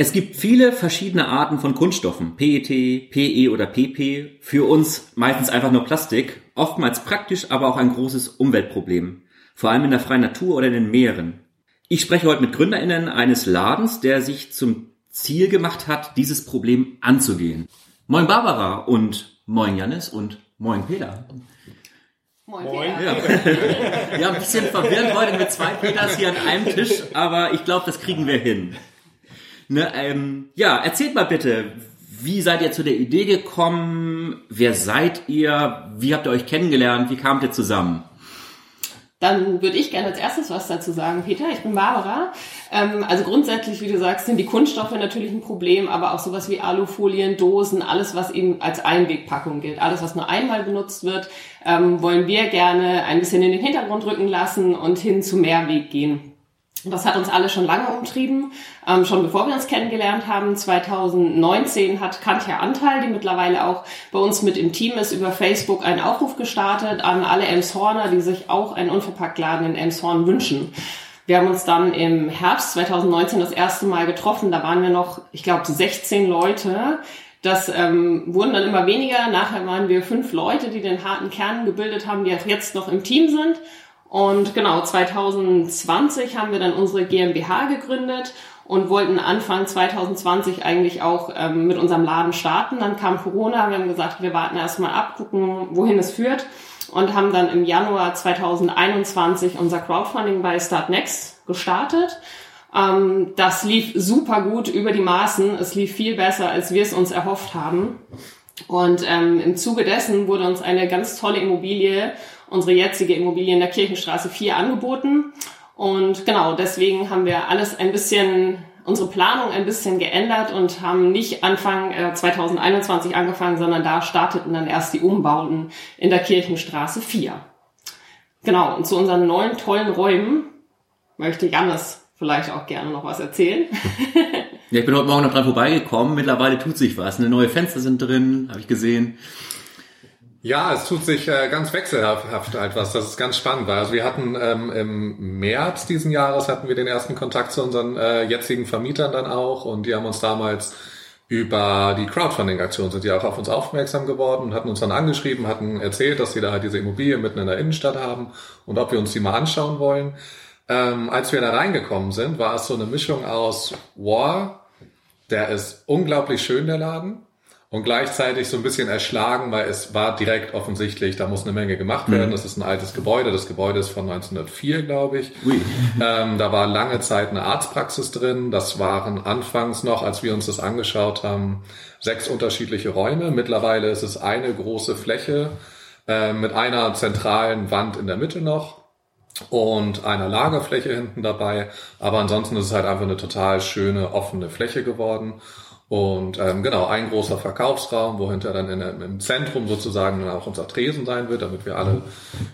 Es gibt viele verschiedene Arten von Kunststoffen, PET, PE oder PP, für uns meistens einfach nur Plastik, oftmals praktisch, aber auch ein großes Umweltproblem, vor allem in der freien Natur oder in den Meeren. Ich spreche heute mit Gründerinnen eines Ladens, der sich zum Ziel gemacht hat, dieses Problem anzugehen. Moin Barbara und moin Janis und moin Peter. Moin, Moin. Ja. ja, ein bisschen verwirrend heute mit zwei Peters hier an einem Tisch, aber ich glaube, das kriegen wir hin. Ne, ähm, ja, erzählt mal bitte, wie seid ihr zu der Idee gekommen? Wer seid ihr? Wie habt ihr euch kennengelernt? Wie kamt ihr zusammen? Dann würde ich gerne als erstes was dazu sagen, Peter. Ich bin Barbara. Ähm, also grundsätzlich, wie du sagst, sind die Kunststoffe natürlich ein Problem, aber auch sowas wie Alufolien, Dosen, alles, was eben als Einwegpackung gilt, alles, was nur einmal benutzt wird, ähm, wollen wir gerne ein bisschen in den Hintergrund rücken lassen und hin zu Mehrweg gehen. Das hat uns alle schon lange umtrieben, ähm, schon bevor wir uns kennengelernt haben. 2019 hat Katja Anteil, die mittlerweile auch bei uns mit im Team ist, über Facebook einen Aufruf gestartet an alle Elmshorner, die sich auch einen Unverpacktladen in Elmshorn wünschen. Wir haben uns dann im Herbst 2019 das erste Mal getroffen. Da waren wir noch, ich glaube, 16 Leute. Das ähm, wurden dann immer weniger. Nachher waren wir fünf Leute, die den harten Kern gebildet haben, die auch jetzt noch im Team sind. Und genau, 2020 haben wir dann unsere GmbH gegründet und wollten Anfang 2020 eigentlich auch ähm, mit unserem Laden starten. Dann kam Corona, wir haben gesagt, wir warten erstmal ab, gucken, wohin es führt und haben dann im Januar 2021 unser Crowdfunding bei Startnext gestartet. Ähm, das lief super gut über die Maßen. Es lief viel besser, als wir es uns erhofft haben. Und ähm, im Zuge dessen wurde uns eine ganz tolle Immobilie unsere jetzige Immobilie in der Kirchenstraße 4 angeboten. Und genau, deswegen haben wir alles ein bisschen, unsere Planung ein bisschen geändert und haben nicht Anfang äh, 2021 angefangen, sondern da starteten dann erst die Umbauten in der Kirchenstraße 4. Genau, und zu unseren neuen tollen Räumen möchte Jannis vielleicht auch gerne noch was erzählen. ja, ich bin heute Morgen noch dran vorbeigekommen. Mittlerweile tut sich was. Ne? Neue Fenster sind drin, habe ich gesehen. Ja, es tut sich äh, ganz wechselhaft halt was. Das ist ganz spannend. Weil also wir hatten ähm, im März diesen Jahres hatten wir den ersten Kontakt zu unseren äh, jetzigen Vermietern dann auch und die haben uns damals über die Crowdfunding-Aktion sind die auch auf uns aufmerksam geworden und hatten uns dann angeschrieben, hatten erzählt, dass sie da halt diese Immobilie mitten in der Innenstadt haben und ob wir uns die mal anschauen wollen. Ähm, als wir da reingekommen sind, war es so eine Mischung aus, wow, der ist unglaublich schön, der Laden und gleichzeitig so ein bisschen erschlagen, weil es war direkt offensichtlich, da muss eine Menge gemacht werden. Mhm. Das ist ein altes Gebäude. Das Gebäude ist von 1904, glaube ich. Ähm, da war lange Zeit eine Arztpraxis drin. Das waren anfangs noch, als wir uns das angeschaut haben, sechs unterschiedliche Räume. Mittlerweile ist es eine große Fläche äh, mit einer zentralen Wand in der Mitte noch und einer Lagerfläche hinten dabei. Aber ansonsten ist es halt einfach eine total schöne offene Fläche geworden. Und ähm, genau, ein großer Verkaufsraum, wo hinter dann in, im Zentrum sozusagen dann auch unser Tresen sein wird, damit wir alle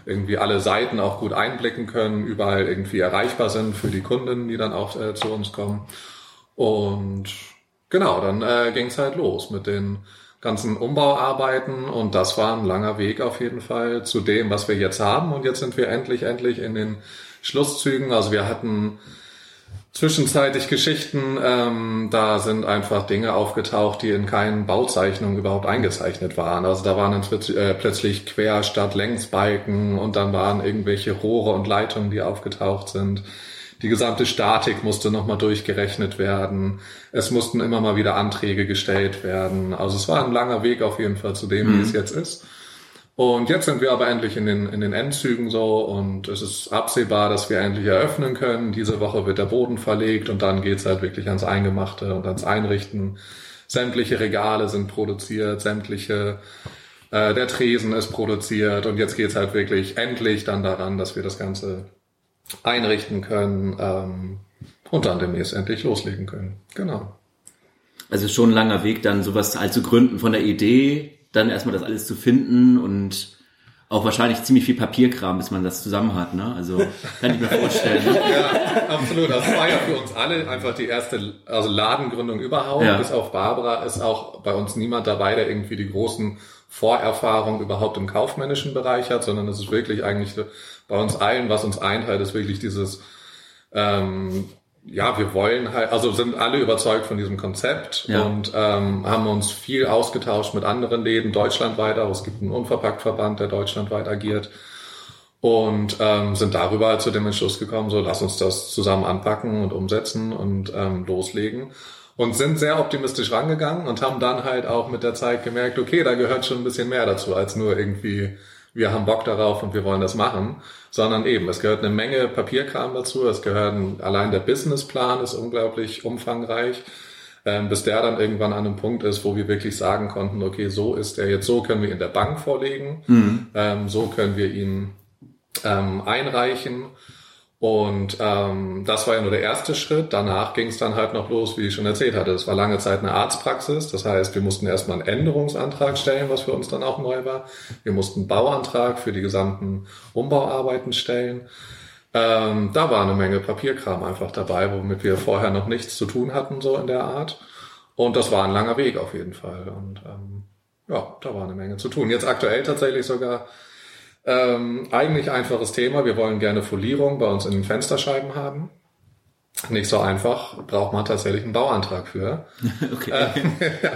irgendwie alle Seiten auch gut einblicken können, überall irgendwie erreichbar sind für die Kunden, die dann auch äh, zu uns kommen. Und genau, dann äh, ging es halt los mit den ganzen Umbauarbeiten und das war ein langer Weg auf jeden Fall zu dem, was wir jetzt haben. Und jetzt sind wir endlich, endlich in den Schlusszügen. Also wir hatten zwischenzeitlich Geschichten, ähm, da sind einfach Dinge aufgetaucht, die in keinen Bauzeichnungen überhaupt eingezeichnet waren. Also da waren dann äh, plötzlich quer statt Längsbalken und dann waren irgendwelche Rohre und Leitungen, die aufgetaucht sind. Die gesamte Statik musste nochmal durchgerechnet werden. Es mussten immer mal wieder Anträge gestellt werden. Also es war ein langer Weg auf jeden Fall zu dem, mhm. wie es jetzt ist. Und jetzt sind wir aber endlich in den, in den Endzügen so und es ist absehbar, dass wir endlich eröffnen können. Diese Woche wird der Boden verlegt und dann geht's halt wirklich ans Eingemachte und ans Einrichten. Sämtliche Regale sind produziert, sämtliche äh, der Tresen ist produziert und jetzt geht's halt wirklich endlich dann daran, dass wir das Ganze einrichten können ähm, und dann demnächst endlich loslegen können. Genau. Also schon ein langer Weg, dann sowas halt zu gründen von der Idee dann erstmal das alles zu finden und auch wahrscheinlich ziemlich viel Papierkram, bis man das zusammen hat. Ne? Also kann ich mir vorstellen. Ja, absolut. Das war ja für uns alle einfach die erste also Ladengründung überhaupt. Ja. Bis auf Barbara ist auch bei uns niemand dabei, der irgendwie die großen Vorerfahrungen überhaupt im kaufmännischen Bereich hat, sondern es ist wirklich eigentlich bei uns allen, was uns einteilt, ist wirklich dieses ähm, ja, wir wollen halt, also sind alle überzeugt von diesem Konzept Ja. und ähm, haben uns viel ausgetauscht mit anderen Läden deutschlandweit auch. Es gibt einen Unverpacktverband, der deutschlandweit agiert und ähm, sind darüber halt zu dem Entschluss gekommen, so lass uns das zusammen anpacken und umsetzen und ähm, loslegen. Und sind sehr optimistisch rangegangen und haben dann halt auch mit der Zeit gemerkt, okay, da gehört schon ein bisschen mehr dazu, als nur irgendwie, wir haben Bock darauf und wir wollen das machen, sondern eben, es gehört eine Menge Papierkram dazu, es gehören, allein der Businessplan ist unglaublich umfangreich, ähm, bis der dann irgendwann an einem Punkt ist, wo wir wirklich sagen konnten, okay, so ist der jetzt, so können wir ihn der Bank vorlegen, ähm, so können wir ihn ähm, einreichen. Und ähm, das war ja nur der erste Schritt. Danach ging es dann halt noch los, wie ich schon erzählt hatte. Es war lange Zeit eine Arztpraxis. Das heißt, wir mussten erstmal einen Änderungsantrag stellen, was für uns dann auch neu war. Wir mussten einen Bauantrag für die gesamten Umbauarbeiten stellen. Ähm, da war eine Menge Papierkram einfach dabei, womit wir vorher noch nichts zu tun hatten, so in der Art. Und das war ein langer Weg auf jeden Fall. Und ähm, ja, da war eine Menge zu tun. Jetzt aktuell tatsächlich sogar ähm, eigentlich einfaches Thema. Wir wollen gerne Folierung bei uns in den Fensterscheiben haben. Nicht so einfach, braucht man tatsächlich einen Bauantrag für. Okay.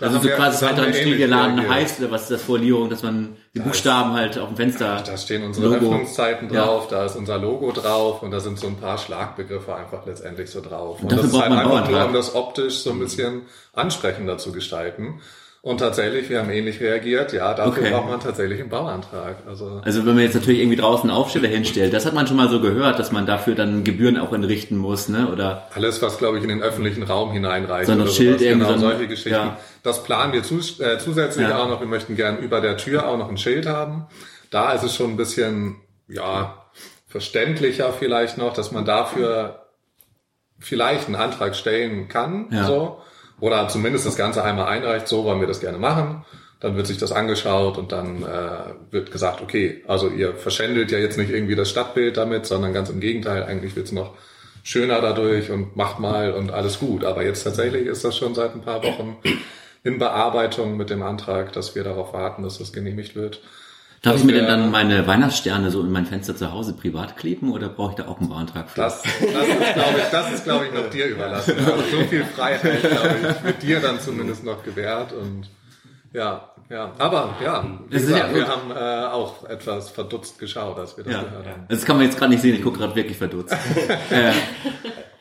Da also so quasi weiter ähnlich Stiegeladen reagiert. heißt, oder was ist das Folierung, dass man die Buchstaben halt auf dem Fenster. Da stehen unsere Logo. Öffnungszeiten Ja. drauf, da ist unser Logo drauf und da sind so ein paar Schlagbegriffe einfach letztendlich so drauf. Und, dafür das ist halt einfach nur, um das optisch so ein bisschen ansprechender zu gestalten. Und tatsächlich, wir haben ähnlich reagiert, ja, dafür Okay. braucht man tatsächlich einen Bauantrag. Also Also wenn man jetzt natürlich irgendwie draußen einen Aufsteller hinstellt, das hat man schon mal so gehört, dass man dafür dann Gebühren auch entrichten muss, ne? Oder Alles, was, glaube ich, in den öffentlichen Raum hineinreicht. So ein oder Schild sowas. irgendwie, genau, so solche Geschichten. ja. Das planen wir zus äh, zusätzlich Ja. auch noch. Wir möchten gern über der Tür auch noch ein Schild haben. Da ist es schon ein bisschen, ja, verständlicher vielleicht noch, dass man dafür vielleicht einen Antrag stellen kann, Ja. so. Oder zumindest das Ganze einmal einreicht, so wollen wir das gerne machen. Dann wird sich das angeschaut und dann äh, wird gesagt, okay, also ihr verschändelt ja jetzt nicht irgendwie das Stadtbild damit, sondern ganz im Gegenteil, eigentlich wird's noch schöner dadurch und macht mal und alles gut. Aber jetzt tatsächlich ist das schon seit ein paar Wochen in Bearbeitung mit dem Antrag, dass wir darauf warten, dass das genehmigt wird. Darf ich mir denn dann meine Weihnachtssterne so in mein Fenster zu Hause privat kleben oder brauche ich da auch einen Bauantrag für? Das, das ist, glaube ich, das ist, glaube ich, noch dir überlassen. Also so viel Freiheit, glaube ich, wird dir dann zumindest noch gewährt und ja, ja. Aber ja, gesagt, ja wir haben äh, auch etwas verdutzt geschaut, als wir das Ja. gehört haben. Das kann man jetzt gerade nicht sehen, ich gucke gerade wirklich verdutzt. äh,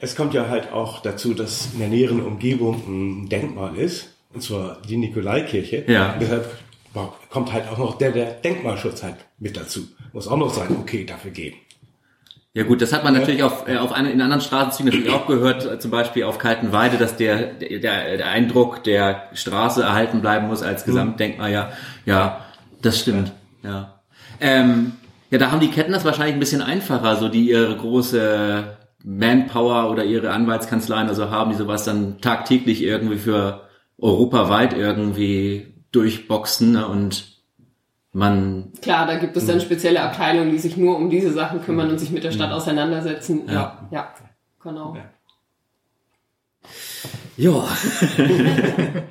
Es kommt ja halt auch dazu, dass in der näheren Umgebung ein Denkmal ist, und zwar die Nikolaikirche. Ja. Deshalb kommt halt auch noch der, der Denkmalschutz halt mit dazu. Muss auch noch sein, okay, dafür geben. ja gut, das hat man natürlich auf, äh, auf eine, in anderen Straßenzügen natürlich auch gehört, äh, zum Beispiel auf Kaltenweide, dass der, der, der Eindruck der Straße erhalten bleiben muss als Gesamtdenkmal. Ja, ja, das stimmt. Ja. Ähm, ja, da haben die Ketten das wahrscheinlich ein bisschen einfacher, so die ihre große Manpower oder ihre Anwaltskanzleien also haben, die sowas dann tagtäglich irgendwie für europaweit irgendwie durchboxen ne? und man Klar, da gibt es dann spezielle Abteilungen, die sich nur um diese Sachen kümmern und sich mit der Stadt auseinandersetzen. Ja. Ja, ja, genau. Ja.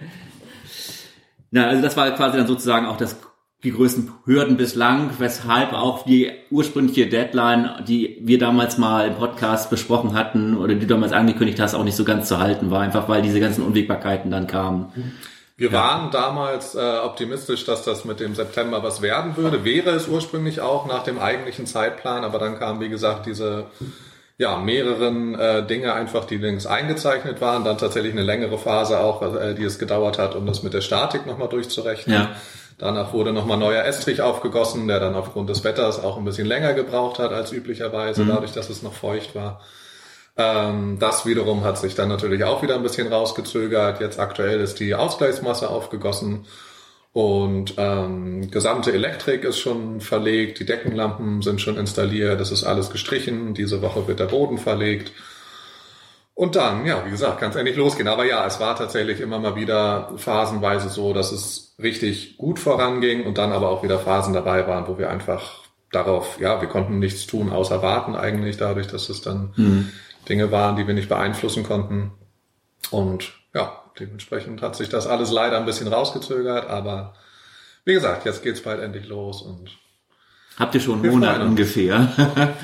Na, also das war quasi dann sozusagen auch das die größten Hürden bislang, weshalb auch die ursprüngliche Deadline, die wir damals mal im Podcast besprochen hatten oder die du damals angekündigt hast, auch nicht so ganz zu halten war, einfach weil diese ganzen Unwägbarkeiten dann kamen. Wir waren damals äh, optimistisch, dass das mit dem September was werden würde. Wäre es ursprünglich auch nach dem eigentlichen Zeitplan, aber dann kamen, wie gesagt, diese ja, mehreren äh, Dinge einfach, die links eingezeichnet waren, dann tatsächlich eine längere Phase auch, äh, die es gedauert hat, um das mit der Statik nochmal durchzurechnen. Ja. Danach wurde nochmal neuer Estrich aufgegossen, der dann aufgrund des Wetters auch ein bisschen länger gebraucht hat als üblicherweise, dadurch, dass es noch feucht war. Ähm, das wiederum hat sich dann natürlich auch wieder ein bisschen rausgezögert. Jetzt aktuell ist die Ausgleichsmasse aufgegossen und ähm, gesamte Elektrik ist schon verlegt, die Deckenlampen sind schon installiert, das ist alles gestrichen. Diese Woche wird der Boden verlegt. Und dann, ja, wie gesagt, kann es endlich losgehen. Aber ja, es war tatsächlich immer mal wieder phasenweise so, dass es richtig gut voranging und dann aber auch wieder Phasen dabei waren, wo wir einfach darauf, ja, wir konnten nichts tun, außer warten eigentlich, dadurch, dass es dann Dinge waren, die wir nicht beeinflussen konnten. Und ja, dementsprechend hat sich das alles leider ein bisschen rausgezögert, aber wie gesagt, jetzt geht's bald endlich los und Habt ihr schon einen Monat ungefähr?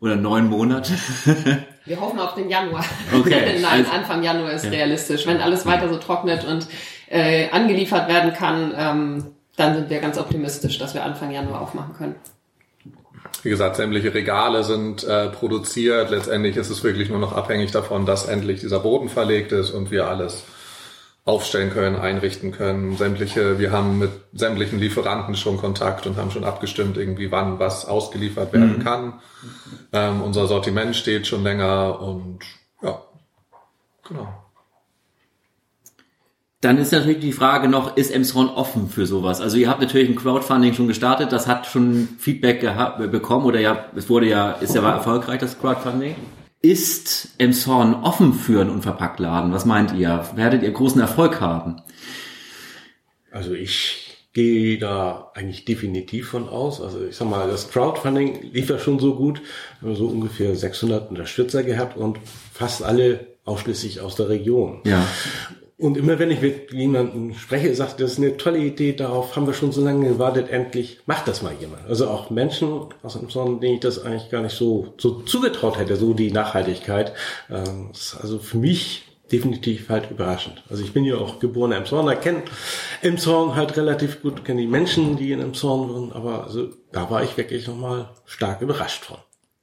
oder neun Monate? Wir hoffen auf den Januar. Okay. Nein, Also- Anfang Januar ist Ja. realistisch. Wenn alles weiter so trocknet und äh, angeliefert werden kann, ähm, dann sind wir ganz optimistisch, dass wir Anfang Januar aufmachen können. Wie gesagt, sämtliche Regale sind äh, produziert. Letztendlich ist es wirklich nur noch abhängig davon, dass endlich dieser Boden verlegt ist und wir alles aufstellen können, einrichten können. Sämtliche, wir haben mit sämtlichen Lieferanten schon Kontakt und haben schon abgestimmt, irgendwie wann was ausgeliefert werden kann. Ähm, unser Sortiment steht schon länger und ja, genau. Dann ist natürlich die Frage noch, ist Emshorn offen für sowas? Also ihr habt natürlich ein Crowdfunding schon gestartet, das hat schon Feedback bekommen oder ja, es wurde ja, ist ja war erfolgreich, das Crowdfunding. Ist Emshorn offen für einen Unverpacktladen? Was meint ihr? Werdet ihr großen Erfolg haben? Also ich gehe da eigentlich definitiv von aus. Also ich sag mal, das Crowdfunding lief ja schon so gut. Wir haben so ungefähr 600 Unterstützer gehabt und fast alle ausschließlich aus der Region. Ja. Und immer wenn ich mit jemandem spreche, sagt, das ist eine tolle Idee, darauf haben wir schon so lange gewartet, endlich macht das mal jemand. Also auch Menschen aus dem Sonnen, denen ich das eigentlich gar nicht so, so zugetraut hätte, so die Nachhaltigkeit. Ähm, ist also für mich definitiv halt überraschend. Also ich bin ja auch geborener Emshorner, kenne Emshorn halt relativ gut, kenne die Menschen, die in Emshorn wohnen, aber also da war ich wirklich nochmal stark überrascht von.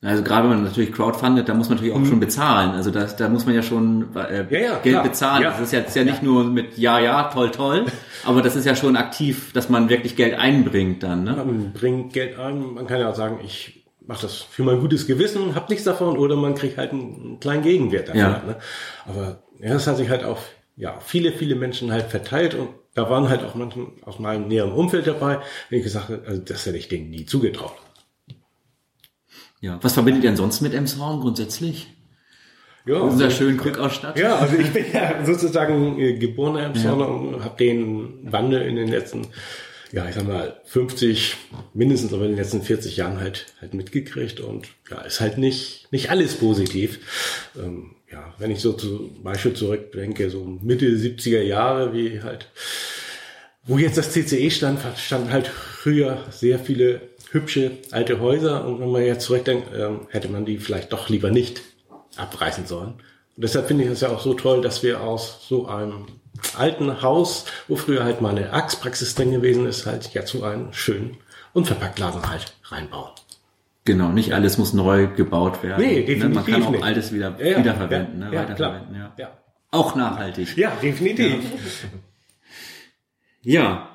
Also gerade wenn man natürlich crowdfundet, da muss man natürlich auch schon bezahlen. Also da, da muss man ja schon äh, Mhm. Ja, ja, Geld klar. bezahlen. Ja. Das ist jetzt ja nicht nur mit ja, ja, toll, toll, aber das ist ja schon aktiv, dass man wirklich Geld einbringt dann. Ne? Man bringt Geld ein, man kann ja auch sagen, ich mache das für mein gutes Gewissen, hab nichts davon, oder man kriegt halt einen kleinen Gegenwert dafür. Ja. Ne? Aber ja, das hat sich halt auf ja, viele, viele Menschen halt verteilt und da waren halt auch manche aus meinem näheren Umfeld dabei, wenn ich gesagt habe, also das hätte ich denen nie zugetraut. Ja. Was verbindet ihr denn sonst mit Emshorn grundsätzlich? Ja, Unser schönen Glückausstatt? Ja, also ich bin ja sozusagen äh, geborener Emshorner und habe den Wandel in den letzten, ja, ich sag mal, 50, mindestens aber in den letzten 40 Jahren halt, halt mitgekriegt und ja, ist halt nicht, nicht alles positiv. Ähm, ja, wenn ich so zum Beispiel zurückdenke, so Mitte 70er Jahre, wie halt, wo jetzt das CCE stand, standen halt früher sehr viele hübsche alte Häuser und wenn man jetzt zurückdenkt, ähm, hätte man die vielleicht doch lieber nicht abreißen sollen. Und deshalb finde ich es ja auch so toll, dass wir aus so einem alten Haus, wo früher halt mal eine Arztpraxis drin gewesen ist, halt ja zu einem schönen Unverpacktladen halt reinbauen. Genau, nicht alles muss neu gebaut werden. Nee, Ne, definitiv Man kann auch nicht. altes wieder Ja, wiederverwenden, ja, ne? ja, weiterverwenden. Ja. Ja. Auch nachhaltig. Ja, definitiv. Ja,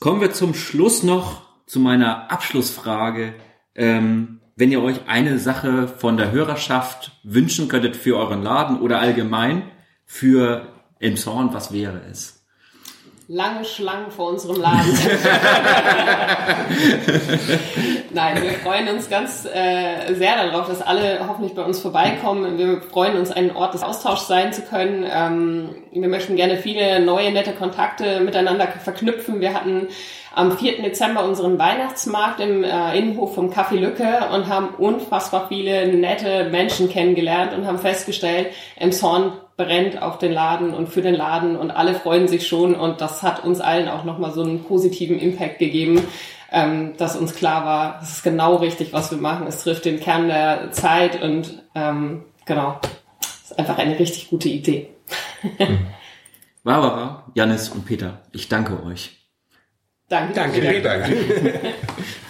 kommen wir zum Schluss noch zu meiner Abschlussfrage. Ähm, wenn ihr euch eine Sache von der Hörerschaft wünschen könntet für euren Laden oder allgemein für Emshorn, was wäre es? Lange Schlangen vor unserem Laden. Nein, wir freuen uns ganz äh, sehr darauf, dass alle hoffentlich bei uns vorbeikommen. Wir freuen uns, ein Ort des Austauschs sein zu können. Ähm, wir möchten gerne viele neue, nette Kontakte miteinander verknüpfen. Wir hatten am 4. Dezember unseren Weihnachtsmarkt im äh, Innenhof vom Café Lücke und haben unfassbar viele nette Menschen kennengelernt und haben festgestellt, Emshorn brennt auf den Laden und für den Laden und alle freuen sich schon und das hat uns allen auch nochmal so einen positiven Impact gegeben, ähm, dass uns klar war, das ist genau richtig, was wir machen. Es trifft den Kern der Zeit und ähm, genau, das ist einfach eine richtig gute Idee. Barbara, Janis und Peter, ich danke euch. Danke. Danke. Vielen Dank.